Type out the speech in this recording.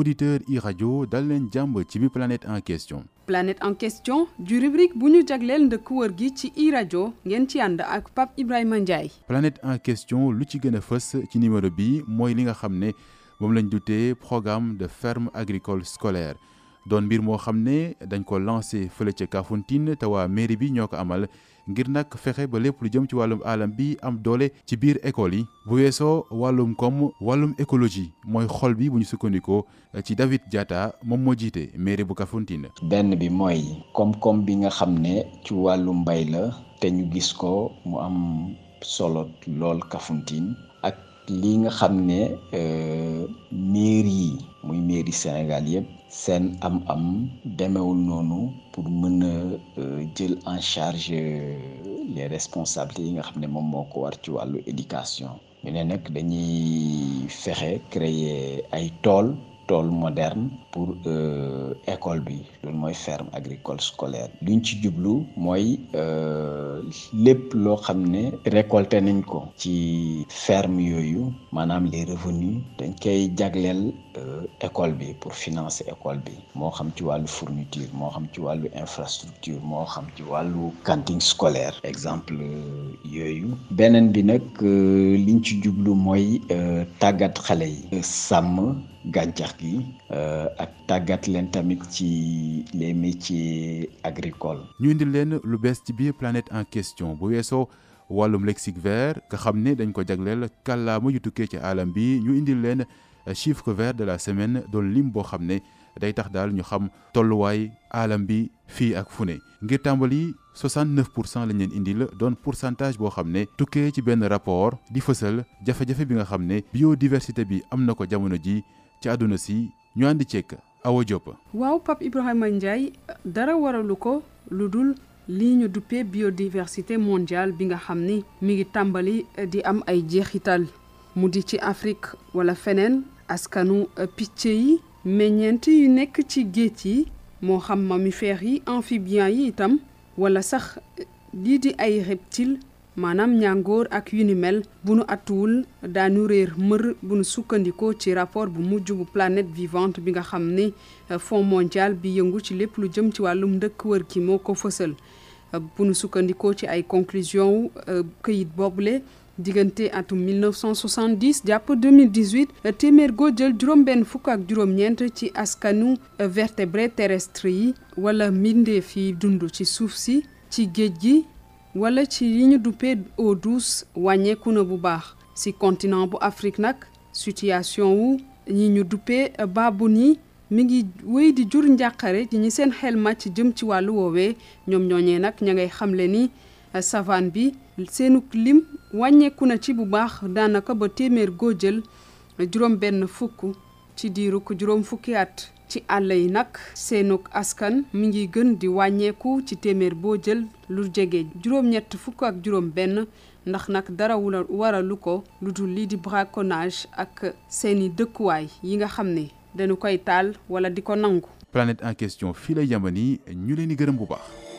auditeur i rajo dal leen jàmb ci bi planète en question. Planète en question du rubrique bu ñu jagleel ndëkk wër gi ci i rajo ngeen ci ànd ak Pape Ibrahima Ndiaye. Planète en question lu ci gën a fës ci numéro bi mooy li nga xam ne moom lañ dutee programme de ferme agricole scolaire doon mbir moo xam ne dañ ko lancé fële ca Kafountine amal ngir nag fexe ba lépp lu jëm ci wàllum alam bi am doole ci biir école yi. Bu weesoo wàllum wàllum écologie mooy xol bi bu ñu sukkandikoo David Diatta moom moo jiite mairie bu Kafountine. benn bi mooy koom-koom bi li nga xam ne mairie yi muy mairie Sénégal yëpp seen am-am demewul noonu pour mën a jël en charge les responsabilités yi nga xam ne moom moo ko war ci wàllu éducation. Ñu ne nag dañuy fexe créer ay tool tool moderne pour école bi. Loolu mooy ferme agricole scolaire. Luñ ci jublu mooy lépp loo xam ne récolté nañ ko ci ferme yooyu maanaam les revenus dañ koy jagleel école bi pour financer école bi. Moo xam ci wàllu fourniture moo xam ci wàllu infrastructure moo xam ci wàllu cantine scolaire. Exemple yooyu. Beneen bi nag liñ ci jublu mooy tàggat xale yi. Sàmm gàncax gi ak tàggat leen tamit ci les métiers agricoles. ñu indil leen lu bees ci biir planète en question. Bu weesoo wàllum lexique vert nga xam ne dañ ko jagleel kàllaama yu tukkee ci alam bi. Ñu indil leen chiffre vert de la semaine doon lim boo day tax daal ñu xam tolluwaay alam bi fii ak fu ngir tàmbali 69 pour cent lañ leen indil doon pourcentage boo xam ne tukkee ci benn rapport di fësal jafe-jafe bi nga xam ne biodiversité bi am na ko jamono ji ci àdduna si ñu àndi ceek Awa waaw Pape Ibrahima Ndiaye dara waralu ko lu dul lii ñu duppee biodiversité mondiale bi nga xam ni mi ngi tàmbali di mu di ci Afrique wala feneen askanu picc yi meññeent yu nekk ci géej yi moo xam mammifères yi amphibiens yi itam wala sax lii di ay reptile maanaam ñàngoor ak yu ni mel bu nu attuwul daanu réer mër bu nu sukkandikoo ci rapport bu mujj bu planète vivante bi nga xam ne Fonds mondial bi yëngu ci lépp lu jëm ci wàllum ndëkk wër gi moo ko fësal. Bu nu sukkandikoo ci ay conclusion këyit boobule diggante atum 1970 jàpp 2018 téeméer goo jël juróom-benn fukk ak juróom-ñeent ci askanu vertébré terrestre yi wala mbindeef yi dund ci suuf si ci géej gi wala ci yi ñu duppee eau wàññeeku na bu baax. Ci continent bu Afrique nag situation wu ñi ñu duppee baabun yi mi ngi wéy di jur njàqare ci ñi seen xel màcc jëm ci wàllu woowee. Ñoom ñooñee nag ña ngay xamle ni savane bi seenu lim wàññeeku na ci bu baax daanaka ba téeméer goo jël juróom benn fukk ci diiruk juróom fukki at ci àll yi nag seenuk askan mi ngi gën di wàññeeku ci téeméer boo jël lu jege juróom-ñett fukk ak juróom benn ndax nag dara waralu ko lu dul lii di braconnage ak seeni dëkkuwaay yi nga xam ne dañu koy taal wala di ko nangu. planète en question fii lay yamani ñu leen di gërëm bu baax.